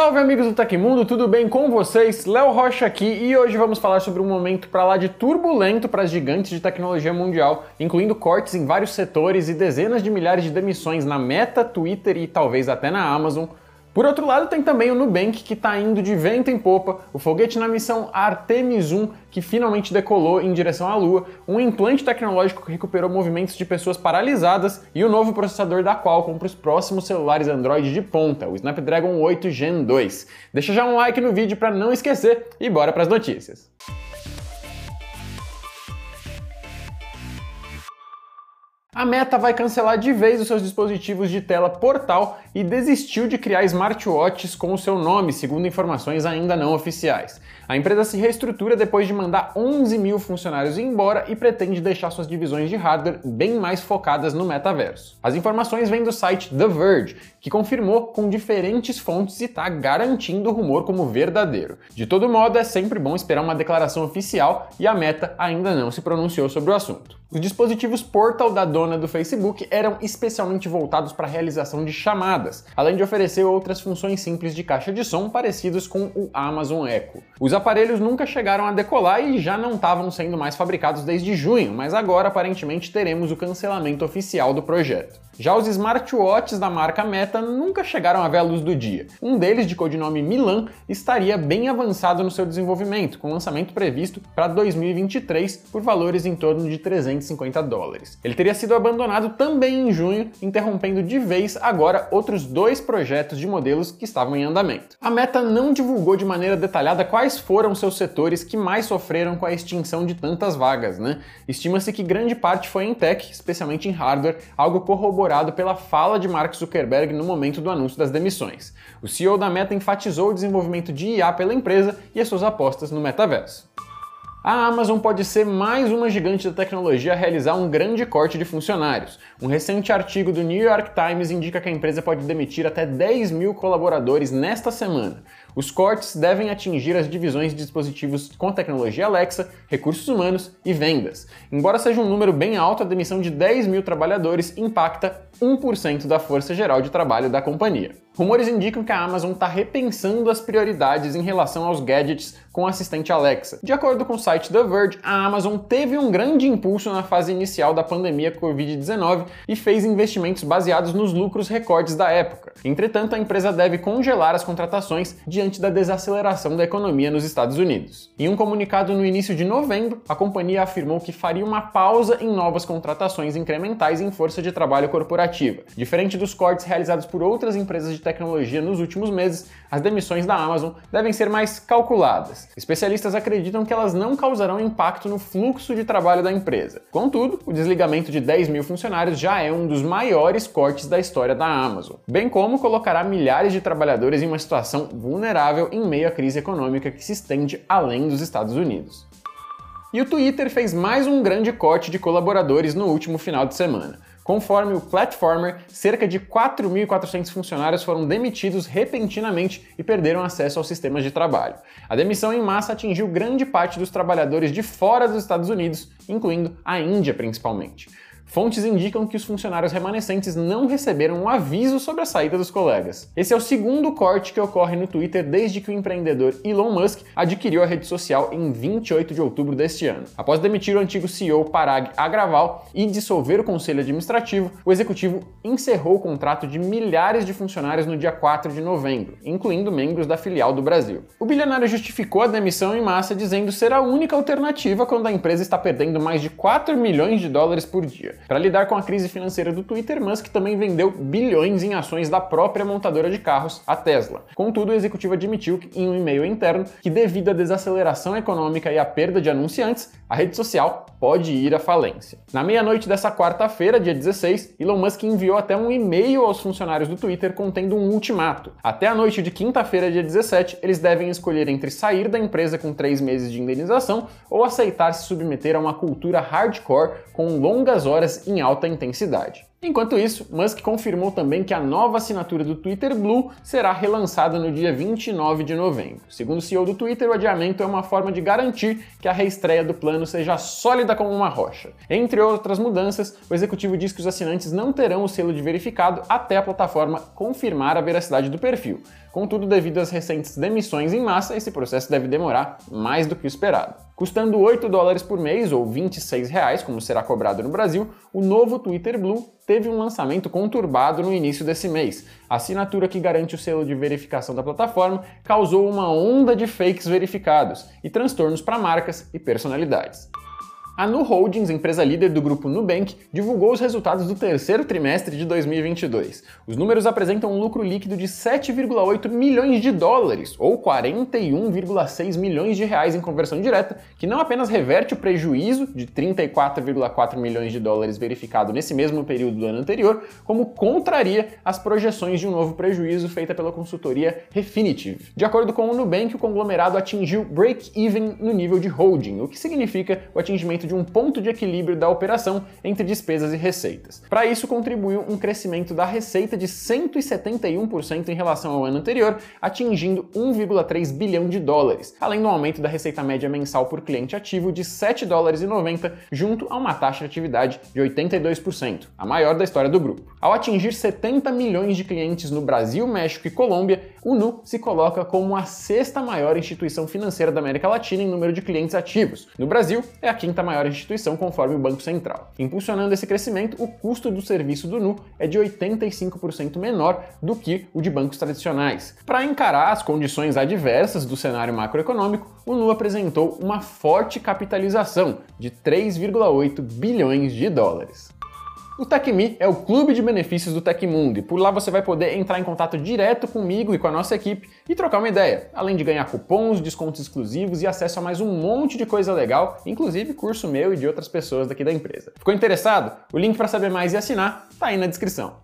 Salve amigos do Tecmundo, tudo bem com vocês? Léo Rocha aqui e hoje vamos falar sobre um momento para lá de turbulento para as gigantes de tecnologia mundial, incluindo cortes em vários setores e dezenas de milhares de demissões na Meta, Twitter e talvez até na Amazon, por outro lado, tem também o Nubank, que está indo de vento em popa, o foguete na missão Artemis 1, que finalmente decolou em direção à Lua, um implante tecnológico que recuperou movimentos de pessoas paralisadas e o novo processador da Qualcomm para os próximos celulares Android de ponta, o Snapdragon 8 Gen 2. Deixa já um like no vídeo para não esquecer e bora para as notícias. A Meta vai cancelar de vez os seus dispositivos de tela portal e desistiu de criar smartwatches com o seu nome, segundo informações ainda não oficiais. A empresa se reestrutura depois de mandar 11 mil funcionários embora e pretende deixar suas divisões de hardware bem mais focadas no metaverso. As informações vêm do site The Verge, que confirmou com diferentes fontes e está garantindo o rumor como verdadeiro. De todo modo, é sempre bom esperar uma declaração oficial e a Meta ainda não se pronunciou sobre o assunto. Os dispositivos Portal da dona do Facebook eram especialmente voltados para a realização de chamadas, além de oferecer outras funções simples de caixa de som parecidos com o Amazon Echo. Os aparelhos nunca chegaram a decolar e já não estavam sendo mais fabricados desde junho, mas agora aparentemente teremos o cancelamento oficial do projeto. Já os smartwatches da marca Meta nunca chegaram a ver a luz do dia. Um deles, de codinome Milan, estaria bem avançado no seu desenvolvimento, com lançamento previsto para 2023 por valores em torno de 350 dólares. Ele teria sido abandonado também em junho, interrompendo de vez agora outros dois projetos de modelos que estavam em andamento. A Meta não divulgou de maneira detalhada quais foram seus setores que mais sofreram com a extinção de tantas vagas, né? Estima-se que grande parte foi em tech, especialmente em hardware, algo corroborado corroborado pela fala de Mark Zuckerberg no momento do anúncio das demissões. O CEO da Meta enfatizou o desenvolvimento de IA pela empresa e as suas apostas no metaverso. A Amazon pode ser mais uma gigante da tecnologia a realizar um grande corte de funcionários. Um recente artigo do New York Times indica que a empresa pode demitir até 10 mil colaboradores nesta semana. Os cortes devem atingir as divisões de dispositivos com tecnologia Alexa, recursos humanos e vendas. Embora seja um número bem alto, a demissão de 10 mil trabalhadores impacta 1% da força geral de trabalho da companhia. Rumores indicam que a Amazon está repensando as prioridades em relação aos gadgets com o assistente Alexa. De acordo com o site The Verge, a Amazon teve um grande impulso na fase inicial da pandemia Covid-19 e fez investimentos baseados nos lucros recordes da época. Entretanto, a empresa deve congelar as contratações diante da desaceleração da economia nos Estados Unidos. Em um comunicado no início de novembro, a companhia afirmou que faria uma pausa em novas contratações incrementais em força de trabalho corporativa. Diferente dos cortes realizados por outras empresas de tecnologia nos últimos meses, as demissões da Amazon devem ser mais calculadas. Especialistas acreditam que elas não causarão impacto no fluxo de trabalho da empresa. Contudo, o desligamento de 10 mil funcionários já é um dos maiores cortes da história da Amazon, bem como colocará milhares de trabalhadores em uma situação vulnerável em meio à crise econômica que se estende além dos Estados Unidos. E o Twitter fez mais um grande corte de colaboradores no último final de semana. Conforme o Platformer, cerca de 4.400 funcionários foram demitidos repentinamente e perderam acesso aos sistemas de trabalho. A demissão em massa atingiu grande parte dos trabalhadores de fora dos Estados Unidos, incluindo a Índia principalmente. Fontes indicam que os funcionários remanescentes não receberam um aviso sobre a saída dos colegas. Esse é o segundo corte que ocorre no Twitter desde que o empreendedor Elon Musk adquiriu a rede social em 28 de outubro deste ano. Após demitir o antigo CEO Parag Agrawal e dissolver o conselho administrativo, o executivo encerrou o contrato de milhares de funcionários no dia 4 de novembro, incluindo membros da filial do Brasil. O bilionário justificou a demissão em massa dizendo ser a única alternativa quando a empresa está perdendo mais de 4 milhões de dólares por dia. Para lidar com a crise financeira do Twitter, Musk também vendeu bilhões em ações da própria montadora de carros, a Tesla. Contudo, o executivo admitiu em um e-mail interno que, devido à desaceleração econômica e à perda de anunciantes, a rede social pode ir à falência. Na meia-noite dessa quarta-feira, dia 16, Elon Musk enviou até um e-mail aos funcionários do Twitter contendo um ultimato. Até a noite de quinta-feira, dia 17, eles devem escolher entre sair da empresa com três meses de indenização ou aceitar se submeter a uma cultura hardcore com longas horas em alta intensidade. Enquanto isso, Musk confirmou também que a nova assinatura do Twitter Blue será relançada no dia 29 de novembro. Segundo o CEO do Twitter, o adiamento é uma forma de garantir que a reestreia do plano seja sólida como uma rocha. Entre outras mudanças, o executivo diz que os assinantes não terão o selo de verificado até a plataforma confirmar a veracidade do perfil. Contudo, devido às recentes demissões em massa, esse processo deve demorar mais do que o esperado. Custando 8 dólares por mês ou 26 reais, como será cobrado no Brasil, o novo Twitter Blue teve um lançamento conturbado no início desse mês. A assinatura que garante o selo de verificação da plataforma causou uma onda de fakes verificados e transtornos para marcas e personalidades. A Nu Holdings, empresa líder do grupo Nubank, divulgou os resultados do terceiro trimestre de 2022. Os números apresentam um lucro líquido de 7,8 milhões de dólares, ou 41,6 milhões de reais em conversão direta, que não apenas reverte o prejuízo de 34,4 milhões de dólares verificado nesse mesmo período do ano anterior, como contraria as projeções de um novo prejuízo feita pela consultoria Refinitiv. De acordo com o Nubank, o conglomerado atingiu break-even no nível de holding, o que significa o atingimento de um ponto de equilíbrio da operação entre despesas e receitas. Para isso, contribuiu um crescimento da receita de 171% em relação ao ano anterior, atingindo 1,3 bilhão de dólares, além do aumento da receita média mensal por cliente ativo de 7 dólares e 90, junto a uma taxa de atividade de 82%, a maior da história do grupo. Ao atingir 70 milhões de clientes no Brasil, México e Colômbia, o Nu se coloca como a sexta maior instituição financeira da América Latina em número de clientes ativos. No Brasil, é a quinta maior instituição conforme o Banco Central. Impulsionando esse crescimento, o custo do serviço do Nu é de 85% menor do que o de bancos tradicionais. Para encarar as condições adversas do cenário macroeconômico, o Nu apresentou uma forte capitalização de 3,8 bilhões de dólares. O TecMe é o clube de benefícios do Tecmundo e por lá você vai poder entrar em contato direto comigo e com a nossa equipe e trocar uma ideia, além de ganhar cupons, descontos exclusivos e acesso a mais um monte de coisa legal, inclusive curso meu e de outras pessoas daqui da empresa. Ficou interessado? O link para saber mais e assinar está aí na descrição.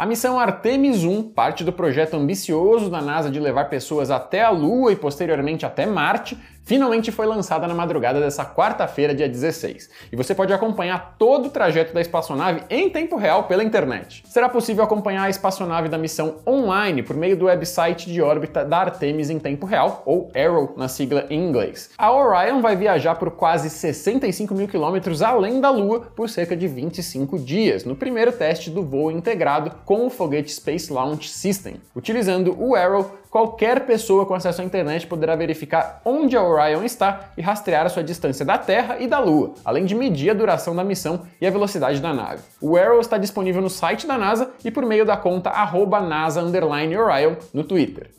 A missão Artemis 1, parte do projeto ambicioso da NASA de levar pessoas até a Lua e posteriormente até Marte, finalmente foi lançada na madrugada dessa quarta-feira, dia 16. E você pode acompanhar todo o trajeto da espaçonave em tempo real pela internet. Será possível acompanhar a espaçonave da missão online por meio do website de órbita da Artemis em tempo real, ou Arrow na sigla em inglês. A Orion vai viajar por quase 65 mil quilômetros além da Lua por cerca de 25 dias, no primeiro teste do voo integrado com o foguete Space Launch System. Utilizando o Arrow, qualquer pessoa com acesso à internet poderá verificar onde a Orion está e rastrear a sua distância da Terra e da Lua, além de medir a duração da missão e a velocidade da nave. O Arrow está disponível no site da NASA e por meio da conta NASA_Orion no Twitter.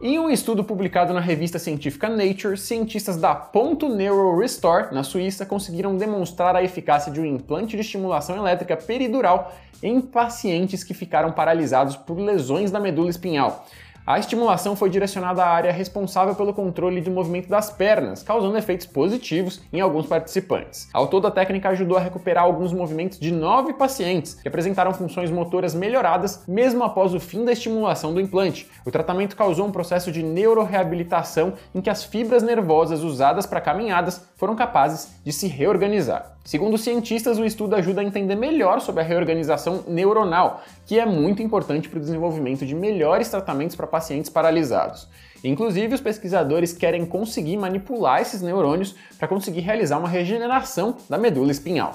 Em um estudo publicado na revista científica Nature, cientistas da Ponto Neuro Restore, na Suíça, conseguiram demonstrar a eficácia de um implante de estimulação elétrica peridural em pacientes que ficaram paralisados por lesões da medula espinhal. A estimulação foi direcionada à área responsável pelo controle do movimento das pernas, causando efeitos positivos em alguns participantes. Ao todo, a técnica ajudou a recuperar alguns movimentos de nove pacientes que apresentaram funções motoras melhoradas mesmo após o fim da estimulação do implante. O tratamento causou um processo de neuroreabilitação em que as fibras nervosas usadas para caminhadas foram capazes de se reorganizar. Segundo cientistas, o estudo ajuda a entender melhor sobre a reorganização neuronal, que é muito importante para o desenvolvimento de melhores tratamentos para pacientes paralisados. Inclusive, os pesquisadores querem conseguir manipular esses neurônios para conseguir realizar uma regeneração da medula espinhal.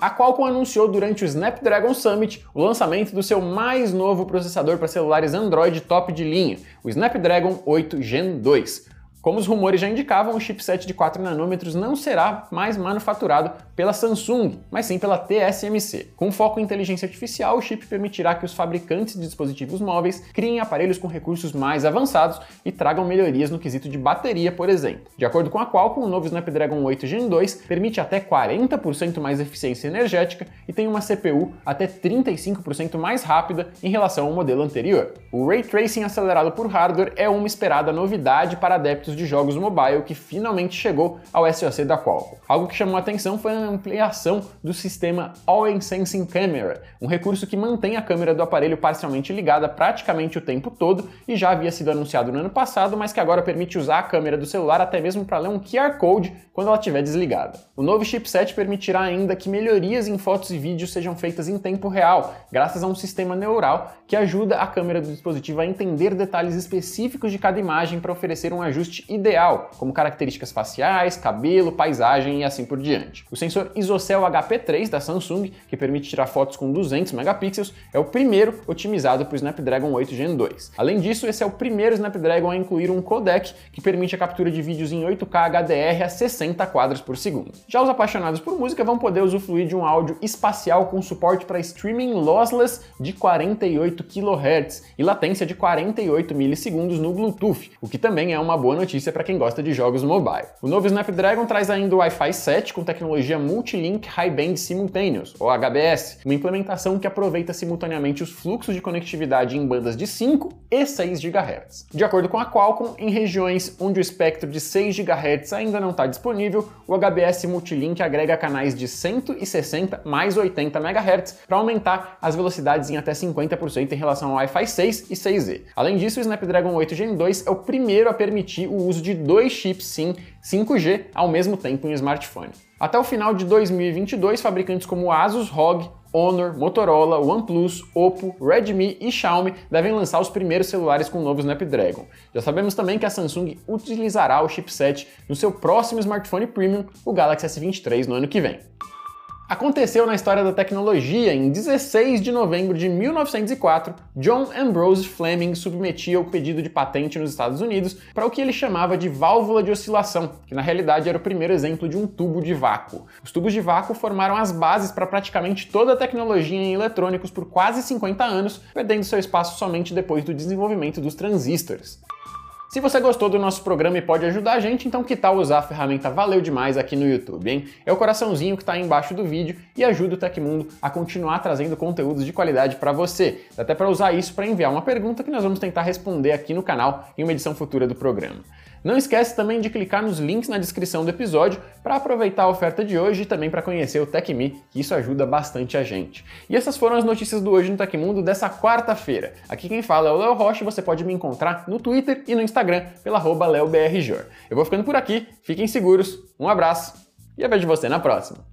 A Qualcomm anunciou durante o Snapdragon Summit o lançamento do seu mais novo processador para celulares Android top de linha, o Snapdragon 8 Gen 2. Como os rumores já indicavam, o chipset de 4 nanômetros não será mais manufaturado pela Samsung, mas sim pela TSMC. Com foco em inteligência artificial, o chip permitirá que os fabricantes de dispositivos móveis criem aparelhos com recursos mais avançados e tragam melhorias no quesito de bateria, por exemplo. De acordo com a Qualcomm, o novo Snapdragon 8 Gen 2 permite até 40% mais eficiência energética e tem uma CPU até 35% mais rápida em relação ao modelo anterior. O Ray Tracing acelerado por hardware é uma esperada novidade para adeptos de jogos mobile que finalmente chegou ao SoC da Qualcomm. Algo que chamou atenção foi a ampliação do sistema All Sensing Camera, um recurso que mantém a câmera do aparelho parcialmente ligada praticamente o tempo todo e já havia sido anunciado no ano passado, mas que agora permite usar a câmera do celular até mesmo para ler um QR Code quando ela estiver desligada. O novo chipset permitirá ainda que melhorias em fotos e vídeos sejam feitas em tempo real, graças a um sistema neural que ajuda a câmera do dispositivo a entender detalhes específicos de cada imagem para oferecer um ajuste ideal, como características faciais, cabelo, paisagem e assim por diante. O sensor ISOCELL HP3 da Samsung, que permite tirar fotos com 200 megapixels, é o primeiro otimizado para o Snapdragon 8 Gen 2. Além disso, esse é o primeiro Snapdragon a incluir um codec que permite a captura de vídeos em 8K HDR a 60 quadros por segundo. Já os apaixonados por música vão poder usufruir de um áudio espacial com suporte para streaming lossless de 48 kHz e latência de 48 milissegundos no Bluetooth, o que também é uma boa notícia para quem gosta de jogos mobile. O novo Snapdragon traz ainda o Wi-Fi 7 com tecnologia Multilink High Band Simultaneous, ou HBS, uma implementação que aproveita simultaneamente os fluxos de conectividade em bandas de 5 e 6 GHz. De acordo com a Qualcomm, em regiões onde o espectro de 6 GHz ainda não está disponível, o HBS Multilink agrega canais de 160 mais 80 MHz para aumentar as velocidades em até 50% em relação ao Wi-Fi 6 e 6E. Além disso, o Snapdragon 8 Gen 2 é o primeiro a permitir o uso de dois chips SIM 5G ao mesmo tempo em smartphone. Até o final de 2022, fabricantes como Asus, ROG, Honor, Motorola, OnePlus, Oppo, Redmi e Xiaomi devem lançar os primeiros celulares com o novo Snapdragon. Já sabemos também que a Samsung utilizará o chipset no seu próximo smartphone premium, o Galaxy S23, no ano que vem. Aconteceu na história da tecnologia em 16 de novembro de 1904, John Ambrose Fleming submetia o pedido de patente nos Estados Unidos para o que ele chamava de válvula de oscilação, que na realidade era o primeiro exemplo de um tubo de vácuo. Os tubos de vácuo formaram as bases para praticamente toda a tecnologia em eletrônicos por quase 50 anos, perdendo seu espaço somente depois do desenvolvimento dos transistores. Se você gostou do nosso programa e pode ajudar a gente, então que tal usar a ferramenta Valeu Demais aqui no YouTube, hein? É o coraçãozinho que está aí embaixo do vídeo e ajuda o Tecmundo a continuar trazendo conteúdos de qualidade para você. Dá até para usar isso para enviar uma pergunta que nós vamos tentar responder aqui no canal em uma edição futura do programa. Não esquece também de clicar nos links na descrição do episódio para aproveitar a oferta de hoje e também para conhecer o TecMe, que isso ajuda bastante a gente. E essas foram as notícias do Hoje no Tecmundo dessa quarta-feira. Aqui quem fala é o Léo Rocha e você pode me encontrar no Twitter e no Instagram pela LeoBRJor. Eu vou ficando por aqui, fiquem seguros, um abraço e eu vejo você na próxima.